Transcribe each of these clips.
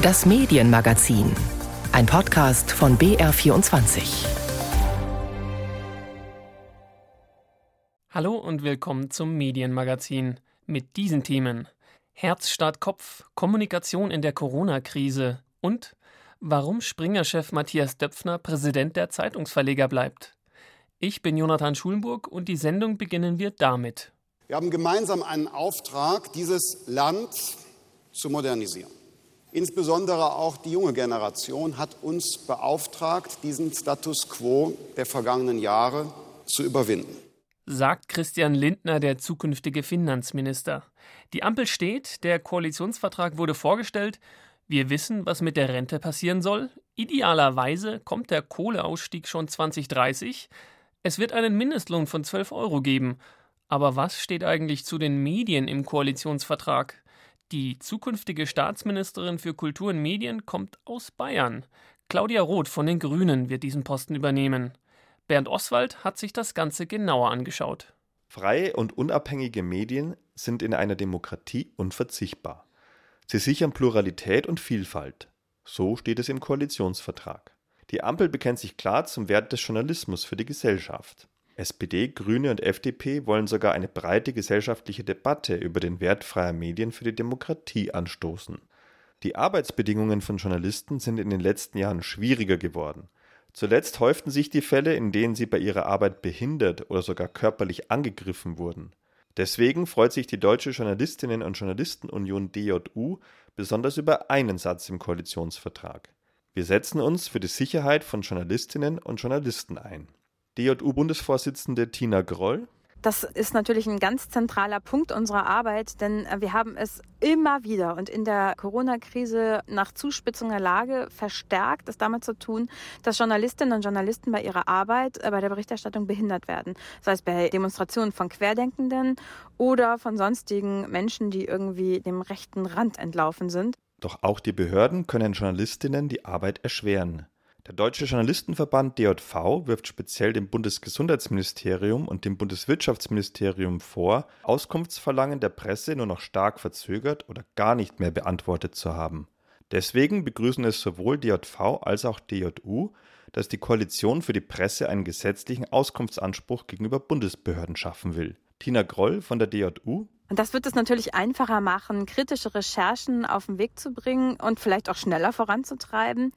Das Medienmagazin. Ein Podcast von BR24. Hallo und willkommen zum Medienmagazin mit diesen Themen. Herz statt Kopf, Kommunikation in der Corona-Krise und warum Springer-Chef Matthias Döpfner Präsident der Zeitungsverleger bleibt. Ich bin Jonathan Schulenburg und die Sendung beginnen wir damit. Wir haben gemeinsam einen Auftrag, dieses Land zu modernisieren. Insbesondere auch die junge Generation hat uns beauftragt, diesen Status quo der vergangenen Jahre zu überwinden. Sagt Christian Lindner, der zukünftige Finanzminister. Die Ampel steht, der Koalitionsvertrag wurde vorgestellt. Wir wissen, was mit der Rente passieren soll. Idealerweise kommt der Kohleausstieg schon 2030. Es wird einen Mindestlohn von 12 Euro geben. Aber was steht eigentlich zu den Medien im Koalitionsvertrag? Die zukünftige Staatsministerin für Kultur und Medien kommt aus Bayern. Claudia Roth von den Grünen wird diesen Posten übernehmen. Bernd Oswald hat sich das Ganze genauer angeschaut. Freie und unabhängige Medien sind in einer Demokratie unverzichtbar. Sie sichern Pluralität und Vielfalt. So steht es im Koalitionsvertrag. Die Ampel bekennt sich klar zum Wert des Journalismus für die Gesellschaft. SPD, Grüne und FDP wollen sogar eine breite gesellschaftliche Debatte über den Wert freier Medien für die Demokratie anstoßen. Die Arbeitsbedingungen von Journalisten sind in den letzten Jahren schwieriger geworden. Zuletzt häuften sich die Fälle, in denen sie bei ihrer Arbeit behindert oder sogar körperlich angegriffen wurden. Deswegen freut sich die Deutsche Journalistinnen und Journalistenunion DJU besonders über einen Satz im Koalitionsvertrag. Wir setzen uns für die Sicherheit von Journalistinnen und Journalisten ein. DJU-Bundesvorsitzende Tina Groll. Das ist natürlich ein ganz zentraler Punkt unserer Arbeit, denn äh, wir haben es immer wieder und in der Corona-Krise nach Zuspitzung der Lage verstärkt, es damit zu tun, dass Journalistinnen und Journalisten bei ihrer Arbeit, äh, bei der Berichterstattung behindert werden. Sei es bei Demonstrationen von Querdenkenden oder von sonstigen Menschen, die irgendwie dem rechten Rand entlaufen sind. Doch auch die Behörden können Journalistinnen die Arbeit erschweren. Der Deutsche Journalistenverband DJV wirft speziell dem Bundesgesundheitsministerium und dem Bundeswirtschaftsministerium vor, Auskunftsverlangen der Presse nur noch stark verzögert oder gar nicht mehr beantwortet zu haben. Deswegen begrüßen es sowohl DJV als auch DJU, dass die Koalition für die Presse einen gesetzlichen Auskunftsanspruch gegenüber Bundesbehörden schaffen will. Tina Groll von der DJU. Und das wird es natürlich einfacher machen, kritische Recherchen auf den Weg zu bringen und vielleicht auch schneller voranzutreiben.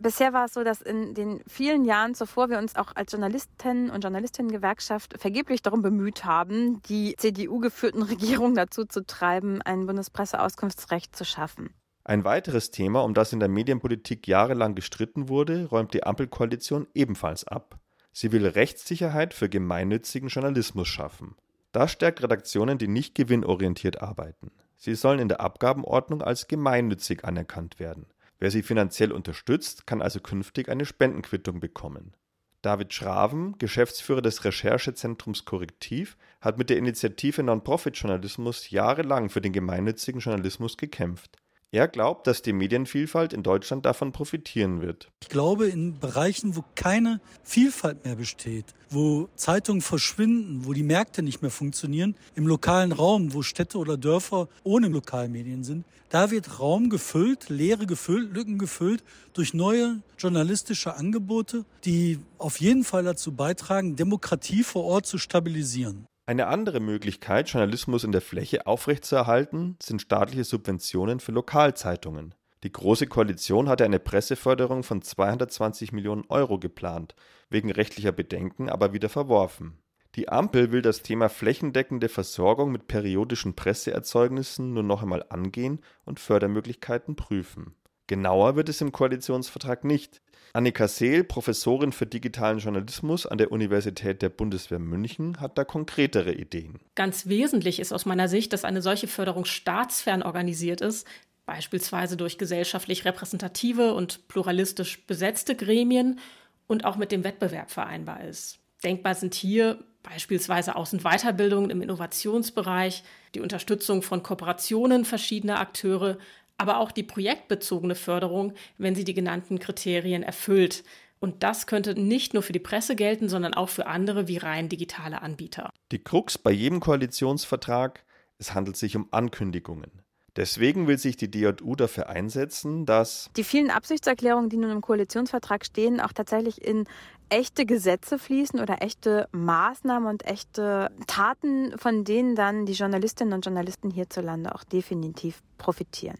Bisher war es so, dass in den vielen Jahren zuvor wir uns auch als Journalisten und Journalistinnen-Gewerkschaft vergeblich darum bemüht haben, die CDU-geführten Regierungen dazu zu treiben, ein Bundespresseauskunftsrecht zu schaffen. Ein weiteres Thema, um das in der Medienpolitik jahrelang gestritten wurde, räumt die Ampelkoalition ebenfalls ab. Sie will Rechtssicherheit für gemeinnützigen Journalismus schaffen. Das stärkt Redaktionen, die nicht gewinnorientiert arbeiten. Sie sollen in der Abgabenordnung als gemeinnützig anerkannt werden. Wer sie finanziell unterstützt, kann also künftig eine Spendenquittung bekommen. David Schraven, Geschäftsführer des Recherchezentrums Korrektiv, hat mit der Initiative Non-Profit-Journalismus jahrelang für den gemeinnützigen Journalismus gekämpft. Er glaubt, dass die Medienvielfalt in Deutschland davon profitieren wird. Ich glaube, in Bereichen, wo keine Vielfalt mehr besteht, wo Zeitungen verschwinden, wo die Märkte nicht mehr funktionieren, im lokalen Raum, wo Städte oder Dörfer ohne Lokalmedien sind, da wird Raum gefüllt, Leere gefüllt, Lücken gefüllt durch neue journalistische Angebote, die auf jeden Fall dazu beitragen, Demokratie vor Ort zu stabilisieren. Eine andere Möglichkeit, Journalismus in der Fläche aufrechtzuerhalten, sind staatliche Subventionen für Lokalzeitungen. Die Große Koalition hatte eine Presseförderung von 220 Millionen Euro geplant, wegen rechtlicher Bedenken aber wieder verworfen. Die Ampel will das Thema flächendeckende Versorgung mit periodischen Presseerzeugnissen nur noch einmal angehen und Fördermöglichkeiten prüfen. Genauer wird es im Koalitionsvertrag nicht. Annika Seel, Professorin für digitalen Journalismus an der Universität der Bundeswehr München, hat da konkretere Ideen. Ganz wesentlich ist aus meiner Sicht, dass eine solche Förderung staatsfern organisiert ist, beispielsweise durch gesellschaftlich repräsentative und pluralistisch besetzte Gremien und auch mit dem Wettbewerb vereinbar ist. Denkbar sind hier beispielsweise Aus- und Weiterbildungen im Innovationsbereich, die Unterstützung von Kooperationen verschiedener Akteure, aber auch die projektbezogene Förderung, wenn sie die genannten Kriterien erfüllt. Und das könnte nicht nur für die Presse gelten, sondern auch für andere wie rein digitale Anbieter. Die Krux bei jedem Koalitionsvertrag, es handelt sich um Ankündigungen. Deswegen will sich die DJU dafür einsetzen, dass die vielen Absichtserklärungen, die nun im Koalitionsvertrag stehen, auch tatsächlich in echte Gesetze fließen oder echte Maßnahmen und echte Taten, von denen dann die Journalistinnen und Journalisten hierzulande auch definitiv profitieren.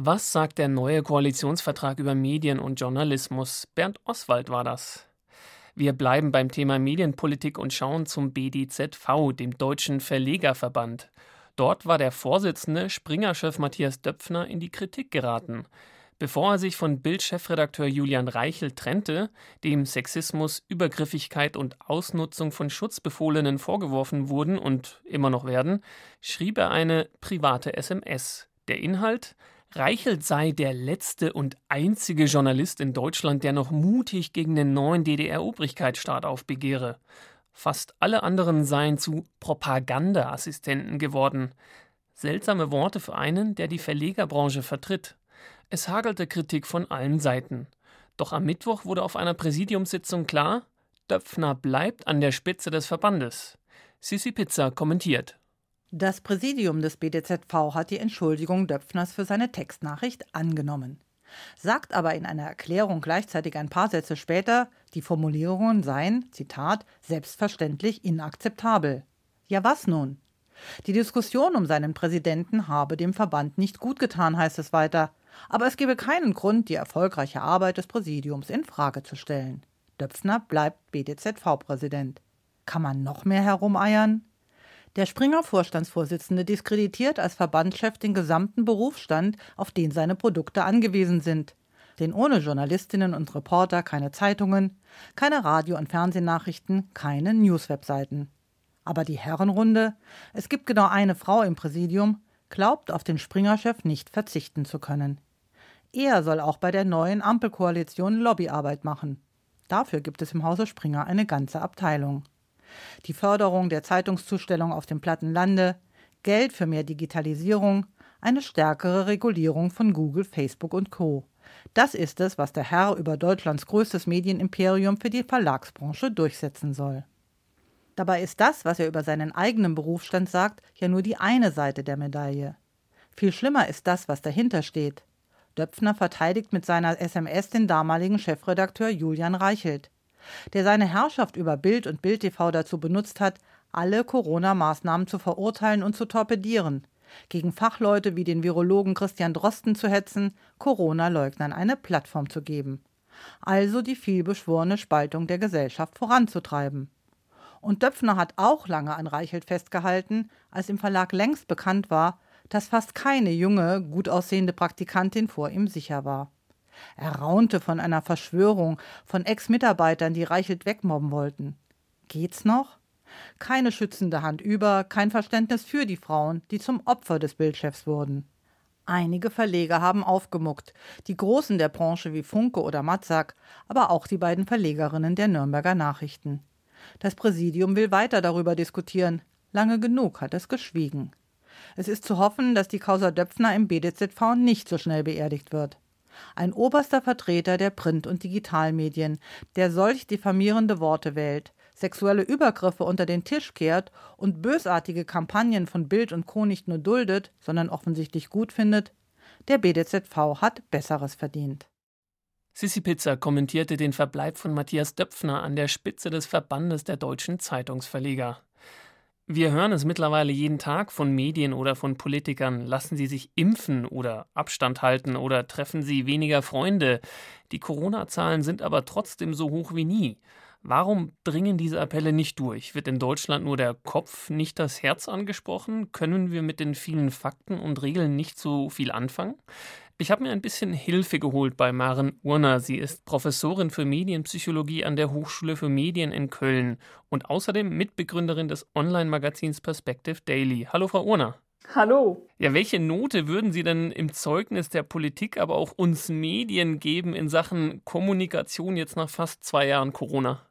Was sagt der neue Koalitionsvertrag über Medien und Journalismus? Bernd Oswald war das. Wir bleiben beim Thema Medienpolitik und schauen zum BDZV, dem Deutschen Verlegerverband. Dort war der Vorsitzende, Springer-Chef Matthias Döpfner, in die Kritik geraten. Bevor er sich von Bild-Chefredakteur Julian Reichel trennte, dem Sexismus, Übergriffigkeit und Ausnutzung von Schutzbefohlenen vorgeworfen wurden und immer noch werden, schrieb er eine private SMS. Der Inhalt Reichelt sei der letzte und einzige Journalist in Deutschland, der noch mutig gegen den neuen DDR-Obrigkeitsstaat aufbegehre. Fast alle anderen seien zu Propagandaassistenten geworden. Seltsame Worte für einen, der die Verlegerbranche vertritt. Es hagelte Kritik von allen Seiten. Doch am Mittwoch wurde auf einer Präsidiumssitzung klar, Döpfner bleibt an der Spitze des Verbandes. Sissi Pizza kommentiert. Das Präsidium des BDZV hat die Entschuldigung Döpfners für seine Textnachricht angenommen sagt aber in einer Erklärung gleichzeitig ein paar Sätze später, die Formulierungen seien, Zitat, selbstverständlich inakzeptabel. Ja, was nun? Die Diskussion um seinen Präsidenten habe dem Verband nicht gut getan, heißt es weiter, aber es gebe keinen Grund, die erfolgreiche Arbeit des Präsidiums in Frage zu stellen. Döpfner bleibt BDZV-Präsident. Kann man noch mehr herumeiern? Der Springer Vorstandsvorsitzende diskreditiert als Verbandschef den gesamten Berufsstand, auf den seine Produkte angewiesen sind. Denn ohne Journalistinnen und Reporter keine Zeitungen, keine Radio- und Fernsehnachrichten, keine Newswebseiten. Aber die Herrenrunde, es gibt genau eine Frau im Präsidium, glaubt auf den Springer-Chef nicht verzichten zu können. Er soll auch bei der neuen Ampelkoalition Lobbyarbeit machen. Dafür gibt es im Hause Springer eine ganze Abteilung die Förderung der Zeitungszustellung auf dem platten Lande, Geld für mehr Digitalisierung, eine stärkere Regulierung von Google, Facebook und Co. Das ist es, was der Herr über Deutschlands größtes Medienimperium für die Verlagsbranche durchsetzen soll. Dabei ist das, was er über seinen eigenen Berufsstand sagt, ja nur die eine Seite der Medaille. Viel schlimmer ist das, was dahinter steht. Döpfner verteidigt mit seiner SMS den damaligen Chefredakteur Julian Reichelt der seine Herrschaft über Bild und Bild TV dazu benutzt hat, alle Corona-Maßnahmen zu verurteilen und zu torpedieren, gegen Fachleute wie den Virologen Christian Drosten zu hetzen, Corona-Leugnern eine Plattform zu geben. Also die vielbeschworene Spaltung der Gesellschaft voranzutreiben. Und Döpfner hat auch lange an Reichelt festgehalten, als im Verlag längst bekannt war, dass fast keine junge, gut aussehende Praktikantin vor ihm sicher war. Er raunte von einer Verschwörung, von Ex-Mitarbeitern, die Reichelt wegmobben wollten. Geht's noch? Keine schützende Hand über, kein Verständnis für die Frauen, die zum Opfer des Bildchefs wurden. Einige Verleger haben aufgemuckt, die Großen der Branche wie Funke oder Matzak, aber auch die beiden Verlegerinnen der Nürnberger Nachrichten. Das Präsidium will weiter darüber diskutieren. Lange genug hat es geschwiegen. Es ist zu hoffen, dass die Causa Döpfner im BDZV nicht so schnell beerdigt wird ein oberster Vertreter der Print- und Digitalmedien, der solch diffamierende Worte wählt, sexuelle Übergriffe unter den Tisch kehrt und bösartige Kampagnen von Bild und Co. nicht nur duldet, sondern offensichtlich gut findet, der BDZV hat Besseres verdient. Sissi Pizza kommentierte den Verbleib von Matthias Döpfner an der Spitze des Verbandes der deutschen Zeitungsverleger. Wir hören es mittlerweile jeden Tag von Medien oder von Politikern. Lassen Sie sich impfen oder Abstand halten oder treffen Sie weniger Freunde. Die Corona-Zahlen sind aber trotzdem so hoch wie nie. Warum dringen diese Appelle nicht durch? Wird in Deutschland nur der Kopf, nicht das Herz angesprochen? Können wir mit den vielen Fakten und Regeln nicht so viel anfangen? Ich habe mir ein bisschen Hilfe geholt bei Maren Urner. Sie ist Professorin für Medienpsychologie an der Hochschule für Medien in Köln und außerdem Mitbegründerin des Online-Magazins Perspective Daily. Hallo, Frau Urner. Hallo. Ja, welche Note würden Sie denn im Zeugnis der Politik, aber auch uns Medien geben in Sachen Kommunikation jetzt nach fast zwei Jahren Corona?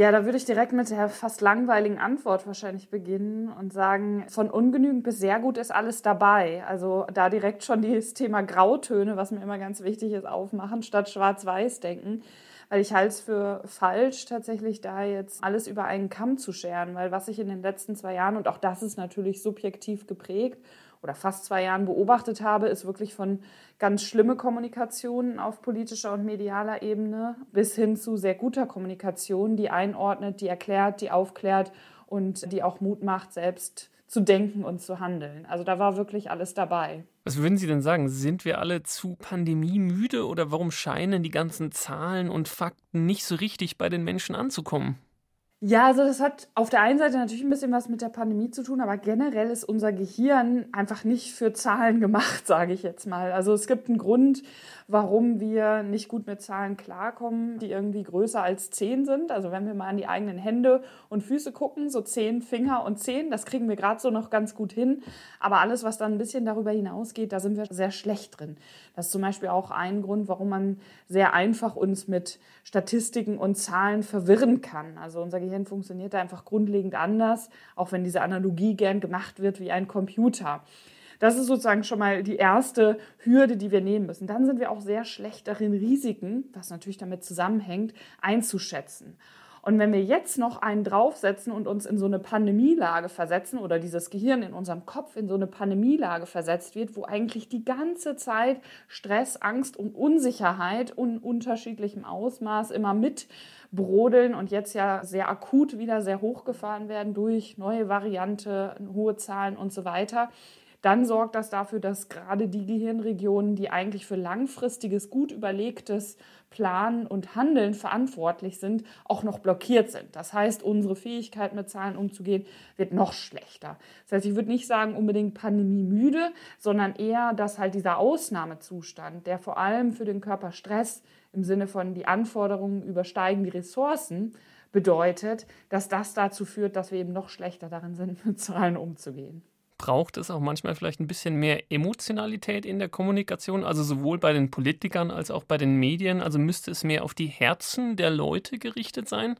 Ja, da würde ich direkt mit der fast langweiligen Antwort wahrscheinlich beginnen und sagen, von ungenügend bis sehr gut ist alles dabei. Also da direkt schon das Thema Grautöne, was mir immer ganz wichtig ist, aufmachen, statt schwarz-weiß denken. Weil ich halte es für falsch, tatsächlich da jetzt alles über einen Kamm zu scheren. Weil was ich in den letzten zwei Jahren, und auch das ist natürlich subjektiv geprägt, oder fast zwei Jahren beobachtet habe, ist wirklich von ganz schlimme Kommunikation auf politischer und medialer Ebene bis hin zu sehr guter Kommunikation, die einordnet, die erklärt, die aufklärt und die auch Mut macht, selbst zu denken und zu handeln. Also da war wirklich alles dabei. Was würden Sie denn sagen? Sind wir alle zu pandemiemüde oder warum scheinen die ganzen Zahlen und Fakten nicht so richtig bei den Menschen anzukommen? Ja, also das hat auf der einen Seite natürlich ein bisschen was mit der Pandemie zu tun, aber generell ist unser Gehirn einfach nicht für Zahlen gemacht, sage ich jetzt mal. Also es gibt einen Grund, warum wir nicht gut mit Zahlen klarkommen, die irgendwie größer als zehn sind. Also wenn wir mal an die eigenen Hände und Füße gucken, so zehn Finger und zehn, das kriegen wir gerade so noch ganz gut hin. Aber alles, was dann ein bisschen darüber hinausgeht, da sind wir sehr schlecht drin. Das ist zum Beispiel auch ein Grund, warum man sehr einfach uns mit Statistiken und Zahlen verwirren kann. Also unser Gehirn funktioniert da einfach grundlegend anders, auch wenn diese Analogie gern gemacht wird wie ein Computer. Das ist sozusagen schon mal die erste Hürde, die wir nehmen müssen. Dann sind wir auch sehr schlecht darin, Risiken, was natürlich damit zusammenhängt, einzuschätzen. Und wenn wir jetzt noch einen draufsetzen und uns in so eine Pandemielage versetzen oder dieses Gehirn in unserem Kopf in so eine Pandemielage versetzt wird, wo eigentlich die ganze Zeit Stress, Angst und Unsicherheit in unterschiedlichem Ausmaß immer mit brodeln und jetzt ja sehr akut wieder sehr hochgefahren werden durch neue Variante, hohe Zahlen und so weiter, dann sorgt das dafür, dass gerade die Gehirnregionen, die eigentlich für langfristiges, gut überlegtes Planen und Handeln verantwortlich sind, auch noch blockiert sind. Das heißt, unsere Fähigkeit mit Zahlen umzugehen wird noch schlechter. Das heißt, ich würde nicht sagen unbedingt Pandemie müde, sondern eher, dass halt dieser Ausnahmezustand, der vor allem für den Körper Stress im Sinne von die Anforderungen übersteigen die Ressourcen, bedeutet, dass das dazu führt, dass wir eben noch schlechter darin sind, mit Zahlen umzugehen braucht es auch manchmal vielleicht ein bisschen mehr Emotionalität in der Kommunikation, also sowohl bei den Politikern als auch bei den Medien. Also müsste es mehr auf die Herzen der Leute gerichtet sein?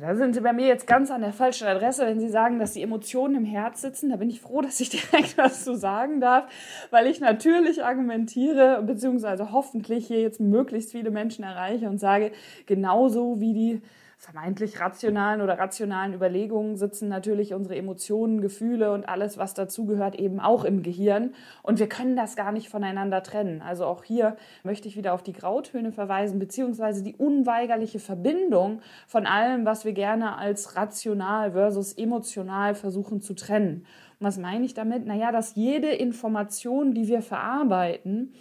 Da sind Sie bei mir jetzt ganz an der falschen Adresse, wenn Sie sagen, dass die Emotionen im Herz sitzen. Da bin ich froh, dass ich direkt was zu sagen darf, weil ich natürlich argumentiere, beziehungsweise hoffentlich hier jetzt möglichst viele Menschen erreiche und sage, genauso wie die vermeintlich rationalen oder rationalen Überlegungen sitzen natürlich unsere Emotionen, Gefühle und alles, was dazugehört, eben auch im Gehirn. Und wir können das gar nicht voneinander trennen. Also auch hier möchte ich wieder auf die Grautöne verweisen, beziehungsweise die unweigerliche Verbindung von allem, was wir gerne als rational versus emotional versuchen zu trennen. Und was meine ich damit? Naja, dass jede Information, die wir verarbeiten,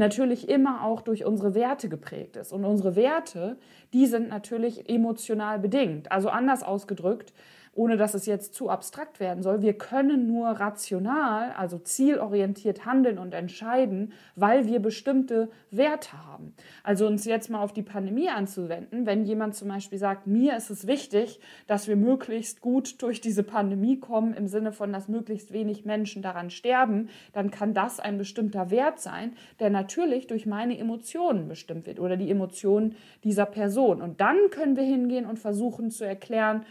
natürlich immer auch durch unsere Werte geprägt ist. Und unsere Werte, die sind natürlich emotional bedingt. Also anders ausgedrückt, ohne dass es jetzt zu abstrakt werden soll. Wir können nur rational, also zielorientiert handeln und entscheiden, weil wir bestimmte Werte haben. Also uns jetzt mal auf die Pandemie anzuwenden, wenn jemand zum Beispiel sagt, mir ist es wichtig, dass wir möglichst gut durch diese Pandemie kommen, im Sinne von, dass möglichst wenig Menschen daran sterben, dann kann das ein bestimmter Wert sein, der natürlich durch meine Emotionen bestimmt wird oder die Emotionen dieser Person. Und dann können wir hingehen und versuchen zu erklären,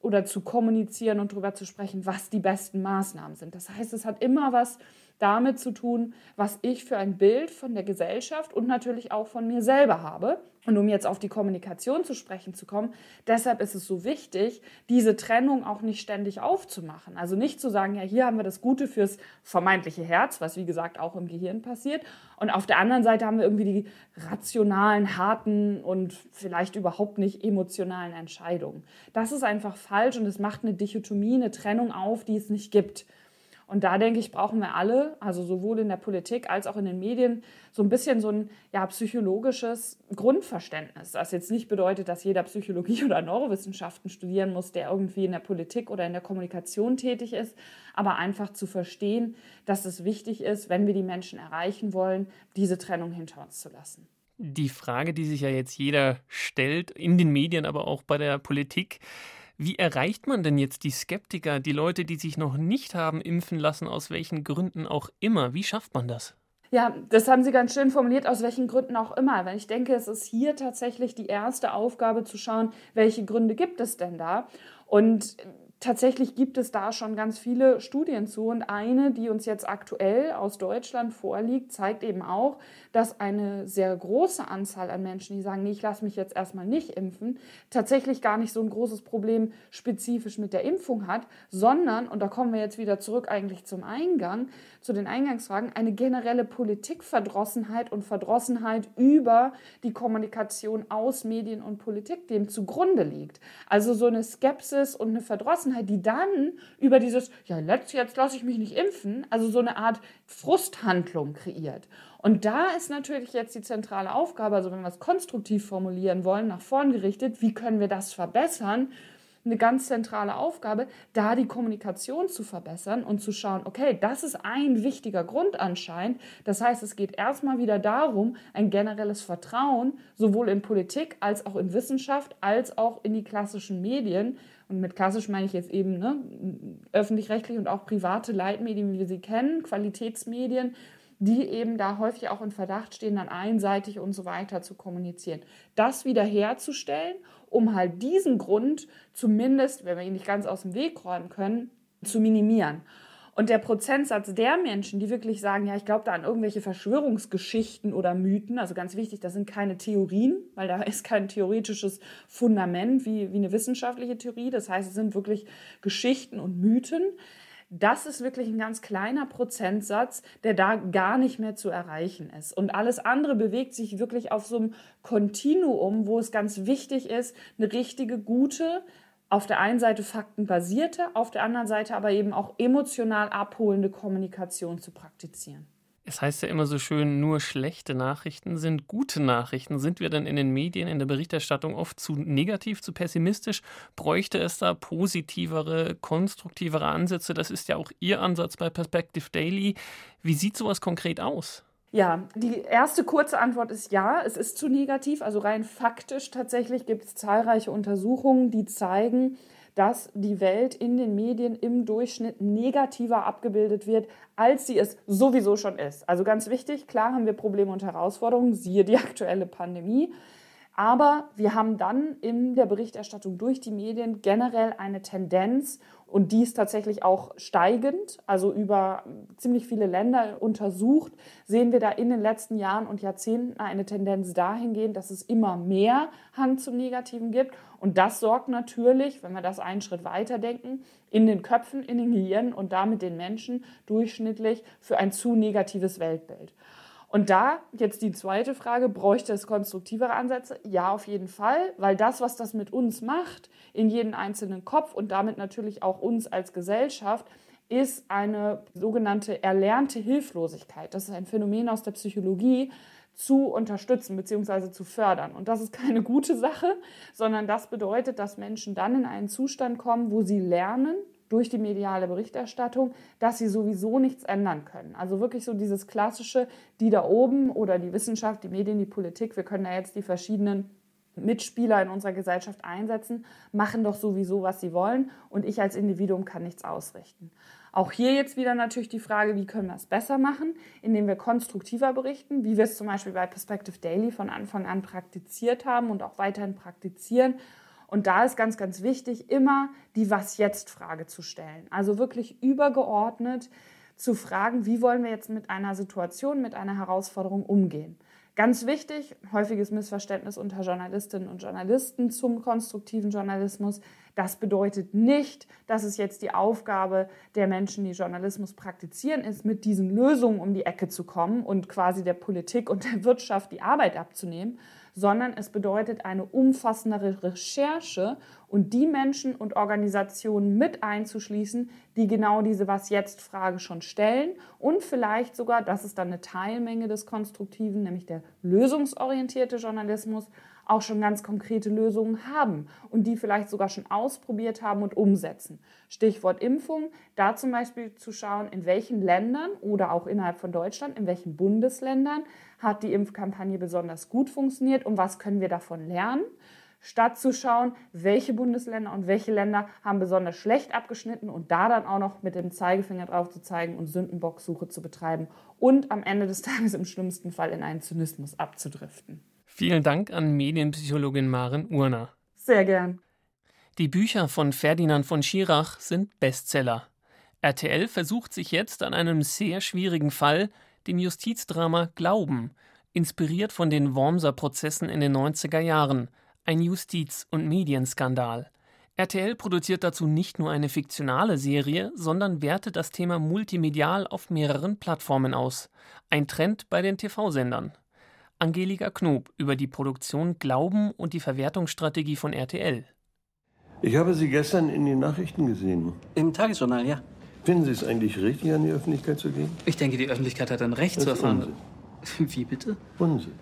oder zu kommunizieren und darüber zu sprechen, was die besten Maßnahmen sind. Das heißt, es hat immer was damit zu tun, was ich für ein Bild von der Gesellschaft und natürlich auch von mir selber habe. Und um jetzt auf die Kommunikation zu sprechen zu kommen, deshalb ist es so wichtig, diese Trennung auch nicht ständig aufzumachen. Also nicht zu sagen, ja, hier haben wir das Gute fürs vermeintliche Herz, was wie gesagt auch im Gehirn passiert. Und auf der anderen Seite haben wir irgendwie die rationalen, harten und vielleicht überhaupt nicht emotionalen Entscheidungen. Das ist einfach falsch und es macht eine Dichotomie, eine Trennung auf, die es nicht gibt. Und da denke ich, brauchen wir alle, also sowohl in der Politik als auch in den Medien, so ein bisschen so ein ja, psychologisches Grundverständnis. Das jetzt nicht bedeutet, dass jeder Psychologie oder Neurowissenschaften studieren muss, der irgendwie in der Politik oder in der Kommunikation tätig ist, aber einfach zu verstehen, dass es wichtig ist, wenn wir die Menschen erreichen wollen, diese Trennung hinter uns zu lassen. Die Frage, die sich ja jetzt jeder stellt, in den Medien, aber auch bei der Politik, wie erreicht man denn jetzt die Skeptiker, die Leute, die sich noch nicht haben impfen lassen, aus welchen Gründen auch immer? Wie schafft man das? Ja, das haben Sie ganz schön formuliert, aus welchen Gründen auch immer. Weil ich denke, es ist hier tatsächlich die erste Aufgabe zu schauen, welche Gründe gibt es denn da? Und tatsächlich gibt es da schon ganz viele Studien zu und eine, die uns jetzt aktuell aus Deutschland vorliegt, zeigt eben auch, dass eine sehr große Anzahl an Menschen, die sagen, nee, ich lasse mich jetzt erstmal nicht impfen, tatsächlich gar nicht so ein großes Problem spezifisch mit der Impfung hat, sondern, und da kommen wir jetzt wieder zurück eigentlich zum Eingang, zu den Eingangsfragen, eine generelle Politikverdrossenheit und Verdrossenheit über die Kommunikation aus Medien und Politik dem zugrunde liegt. Also so eine Skepsis und eine Verdrossenheit, die dann über dieses, ja, letzt, jetzt lasse ich mich nicht impfen, also so eine Art Frusthandlung kreiert. Und da ist natürlich jetzt die zentrale Aufgabe, also wenn wir es konstruktiv formulieren wollen, nach vorn gerichtet, wie können wir das verbessern? eine ganz zentrale Aufgabe, da die Kommunikation zu verbessern und zu schauen, okay, das ist ein wichtiger Grund anscheinend. Das heißt, es geht erstmal wieder darum, ein generelles Vertrauen sowohl in Politik als auch in Wissenschaft als auch in die klassischen Medien. Und mit klassisch meine ich jetzt eben ne, öffentlich-rechtliche und auch private Leitmedien, wie wir sie kennen, Qualitätsmedien, die eben da häufig auch in Verdacht stehen, dann einseitig und so weiter zu kommunizieren. Das wiederherzustellen um halt diesen Grund zumindest, wenn wir ihn nicht ganz aus dem Weg räumen können, zu minimieren. Und der Prozentsatz der Menschen, die wirklich sagen, ja, ich glaube da an irgendwelche Verschwörungsgeschichten oder Mythen, also ganz wichtig, das sind keine Theorien, weil da ist kein theoretisches Fundament wie, wie eine wissenschaftliche Theorie. Das heißt, es sind wirklich Geschichten und Mythen. Das ist wirklich ein ganz kleiner Prozentsatz, der da gar nicht mehr zu erreichen ist. Und alles andere bewegt sich wirklich auf so einem Kontinuum, wo es ganz wichtig ist, eine richtige, gute, auf der einen Seite faktenbasierte, auf der anderen Seite aber eben auch emotional abholende Kommunikation zu praktizieren. Es heißt ja immer so schön, nur schlechte Nachrichten sind gute Nachrichten. Sind wir denn in den Medien, in der Berichterstattung oft zu negativ, zu pessimistisch? Bräuchte es da positivere, konstruktivere Ansätze? Das ist ja auch Ihr Ansatz bei Perspective Daily. Wie sieht sowas konkret aus? Ja, die erste kurze Antwort ist ja, es ist zu negativ. Also rein faktisch tatsächlich gibt es zahlreiche Untersuchungen, die zeigen, dass die Welt in den Medien im Durchschnitt negativer abgebildet wird, als sie es sowieso schon ist. Also ganz wichtig, klar haben wir Probleme und Herausforderungen, siehe die aktuelle Pandemie. Aber wir haben dann in der Berichterstattung durch die Medien generell eine Tendenz und dies tatsächlich auch steigend, also über ziemlich viele Länder untersucht, sehen wir da in den letzten Jahren und Jahrzehnten eine Tendenz dahingehend, dass es immer mehr Hang zum Negativen gibt. Und das sorgt natürlich, wenn wir das einen Schritt weiter denken, in den Köpfen, in den Gehirnen und damit den Menschen durchschnittlich für ein zu negatives Weltbild. Und da jetzt die zweite Frage, bräuchte es konstruktivere Ansätze? Ja, auf jeden Fall, weil das, was das mit uns macht, in jeden einzelnen Kopf und damit natürlich auch uns als Gesellschaft, ist eine sogenannte erlernte Hilflosigkeit. Das ist ein Phänomen aus der Psychologie, zu unterstützen bzw. zu fördern. Und das ist keine gute Sache, sondern das bedeutet, dass Menschen dann in einen Zustand kommen, wo sie lernen, durch die mediale Berichterstattung, dass sie sowieso nichts ändern können. Also wirklich so dieses klassische, die da oben oder die Wissenschaft, die Medien, die Politik, wir können da jetzt die verschiedenen Mitspieler in unserer Gesellschaft einsetzen, machen doch sowieso, was sie wollen und ich als Individuum kann nichts ausrichten. Auch hier jetzt wieder natürlich die Frage, wie können wir es besser machen, indem wir konstruktiver berichten, wie wir es zum Beispiel bei Perspective Daily von Anfang an praktiziert haben und auch weiterhin praktizieren und da ist ganz, ganz wichtig, immer die Was-Jetzt-Frage zu stellen. Also wirklich übergeordnet zu fragen, wie wollen wir jetzt mit einer Situation, mit einer Herausforderung umgehen. Ganz wichtig, häufiges Missverständnis unter Journalistinnen und Journalisten zum konstruktiven Journalismus. Das bedeutet nicht, dass es jetzt die Aufgabe der Menschen, die Journalismus praktizieren, ist, mit diesen Lösungen um die Ecke zu kommen und quasi der Politik und der Wirtschaft die Arbeit abzunehmen, sondern es bedeutet eine umfassendere Recherche und die Menschen und Organisationen mit einzuschließen, die genau diese Was-Jetzt-Frage schon stellen und vielleicht sogar, das ist dann eine Teilmenge des Konstruktiven, nämlich der lösungsorientierte Journalismus, auch schon ganz konkrete Lösungen haben und die vielleicht sogar schon ausprobiert haben und umsetzen. Stichwort Impfung, da zum Beispiel zu schauen, in welchen Ländern oder auch innerhalb von Deutschland, in welchen Bundesländern hat die Impfkampagne besonders gut funktioniert und was können wir davon lernen statt zu schauen, welche Bundesländer und welche Länder haben besonders schlecht abgeschnitten und da dann auch noch mit dem Zeigefinger drauf zu zeigen und Sündenbocksuche zu betreiben und am Ende des Tages im schlimmsten Fall in einen Zynismus abzudriften. Vielen Dank an Medienpsychologin Maren Urner. Sehr gern. Die Bücher von Ferdinand von Schirach sind Bestseller. RTL versucht sich jetzt an einem sehr schwierigen Fall, dem Justizdrama Glauben, inspiriert von den Wormser Prozessen in den 90er Jahren, ein Justiz- und Medienskandal. RTL produziert dazu nicht nur eine fiktionale Serie, sondern wertet das Thema multimedial auf mehreren Plattformen aus. Ein Trend bei den TV-Sendern. Angelika Knob über die Produktion Glauben und die Verwertungsstrategie von RTL. Ich habe Sie gestern in den Nachrichten gesehen. Im Tagesjournal, ja. Finden Sie es eigentlich richtig, an die Öffentlichkeit zu gehen? Ich denke, die Öffentlichkeit hat ein Recht Das zu erfahren. Unsinn. Wie bitte? Unsinn.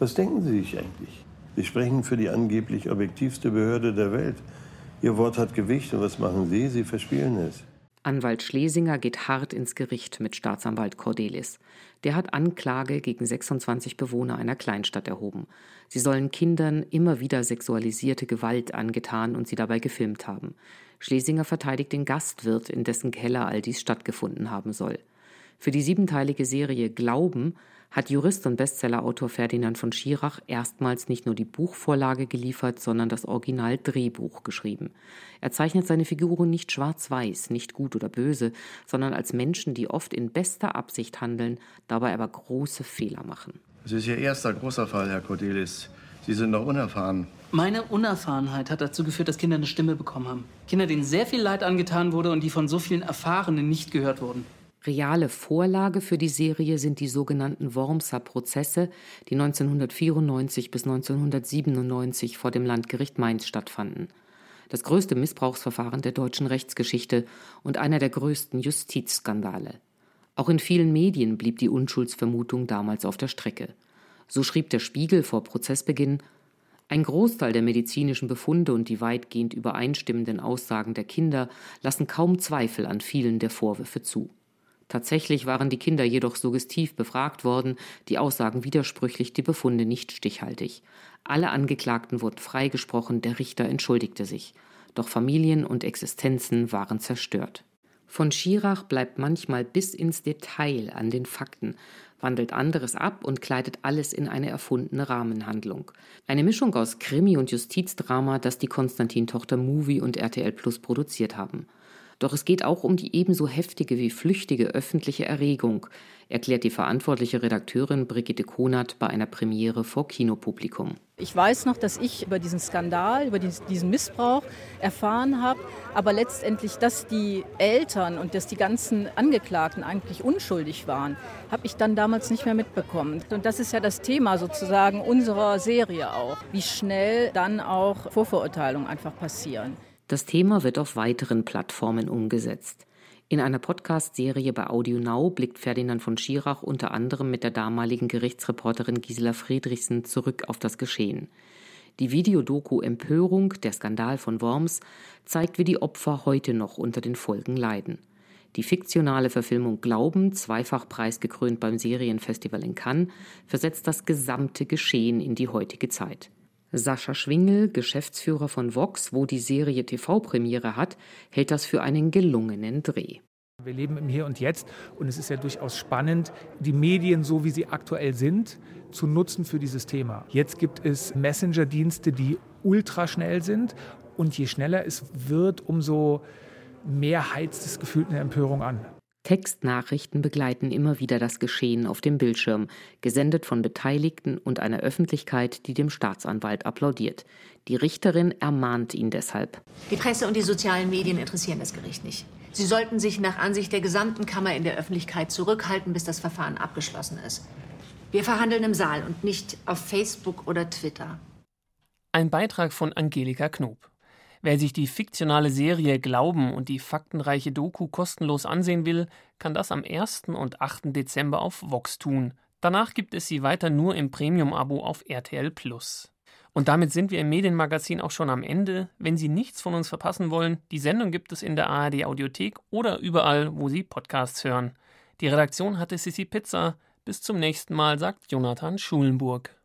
Was denken Sie sich eigentlich? Sie sprechen für die angeblich objektivste Behörde der Welt. Ihr Wort hat Gewicht und was machen Sie? Sie verspielen es. Anwalt Schlesinger geht hart ins Gericht mit Staatsanwalt Cordelis. Der hat Anklage gegen 26 Bewohner einer Kleinstadt erhoben. Sie sollen Kindern immer wieder sexualisierte Gewalt angetan und sie dabei gefilmt haben. Schlesinger verteidigt den Gastwirt, in dessen Keller all dies stattgefunden haben soll. Für die siebenteilige Serie Glauben hat Jurist und Bestsellerautor Ferdinand von Schirach erstmals nicht nur die Buchvorlage geliefert, sondern das Original-Drehbuch geschrieben. Er zeichnet seine Figuren nicht schwarz-weiß, nicht gut oder böse, sondern als Menschen, die oft in bester Absicht handeln, dabei aber große Fehler machen. Es ist Ihr erster großer Fall, Herr Cordelis. Sie sind noch unerfahren. Meine Unerfahrenheit hat dazu geführt, dass Kinder eine Stimme bekommen haben. Kinder, denen sehr viel Leid angetan wurde und die von so vielen Erfahrenen nicht gehört wurden. Reale Vorlage für die Serie sind die sogenannten Wormser Prozesse, die 1994 bis 1997 vor dem Landgericht Mainz stattfanden. Das größte Missbrauchsverfahren der deutschen Rechtsgeschichte und einer der größten Justizskandale. Auch in vielen Medien blieb die Unschuldsvermutung damals auf der Strecke. So schrieb der Spiegel vor Prozessbeginn ein Großteil der medizinischen Befunde und die weitgehend übereinstimmenden Aussagen der Kinder lassen kaum Zweifel an vielen der Vorwürfe zu. Tatsächlich waren die Kinder jedoch suggestiv befragt worden, die Aussagen widersprüchlich, die Befunde nicht stichhaltig. Alle Angeklagten wurden freigesprochen, der Richter entschuldigte sich. Doch Familien und Existenzen waren zerstört. Von Schirach bleibt manchmal bis ins Detail an den Fakten, wandelt anderes ab und kleidet alles in eine erfundene Rahmenhandlung. Eine Mischung aus Krimi und Justizdrama, das die Konstantin-Tochter Movie und RTL Plus produziert haben. Doch es geht auch um die ebenso heftige wie flüchtige öffentliche Erregung, erklärt die verantwortliche Redakteurin Brigitte Konert bei einer Premiere vor Kinopublikum. Ich weiß noch, dass ich über diesen Skandal, über diesen Missbrauch erfahren habe, aber letztendlich, dass die Eltern und dass die ganzen Angeklagten eigentlich unschuldig waren, habe ich dann damals nicht mehr mitbekommen. Und das ist ja das Thema sozusagen unserer Serie auch, wie schnell dann auch Vorverurteilungen einfach passieren. Das Thema wird auf weiteren Plattformen umgesetzt. In einer Podcast-Serie bei Audio Now blickt Ferdinand von Schirach unter anderem mit der damaligen Gerichtsreporterin Gisela Friedrichsen zurück auf das Geschehen. Die Videodoku Empörung, der Skandal von Worms, zeigt, wie die Opfer heute noch unter den Folgen leiden. Die fiktionale Verfilmung Glauben, zweifach preisgekrönt beim Serienfestival in Cannes, versetzt das gesamte Geschehen in die heutige Zeit. Sascha Schwingel, Geschäftsführer von Vox, wo die Serie TV-Premiere hat, hält das für einen gelungenen Dreh. Wir leben im Hier und Jetzt und es ist ja durchaus spannend, die Medien so wie sie aktuell sind, zu nutzen für dieses Thema. Jetzt gibt es Messenger-Dienste, die ultraschnell sind und je schneller es wird, umso mehr heizt es gefühlt eine Empörung an. Textnachrichten begleiten immer wieder das Geschehen auf dem Bildschirm, gesendet von Beteiligten und einer Öffentlichkeit, die dem Staatsanwalt applaudiert. Die Richterin ermahnt ihn deshalb. Die Presse und die sozialen Medien interessieren das Gericht nicht. Sie sollten sich nach Ansicht der gesamten Kammer in der Öffentlichkeit zurückhalten, bis das Verfahren abgeschlossen ist. Wir verhandeln im Saal und nicht auf Facebook oder Twitter. Ein Beitrag von Angelika Knob. Wer sich die fiktionale Serie Glauben und die faktenreiche Doku kostenlos ansehen will, kann das am 1. und 8. Dezember auf Vox tun. Danach gibt es sie weiter nur im Premium-Abo auf RTL Plus. Und damit sind wir im Medienmagazin auch schon am Ende. Wenn Sie nichts von uns verpassen wollen, die Sendung gibt es in der ARD Audiothek oder überall, wo Sie Podcasts hören. Die Redaktion hatte Sissi Pizza. Bis zum nächsten Mal, sagt Jonathan Schulenburg.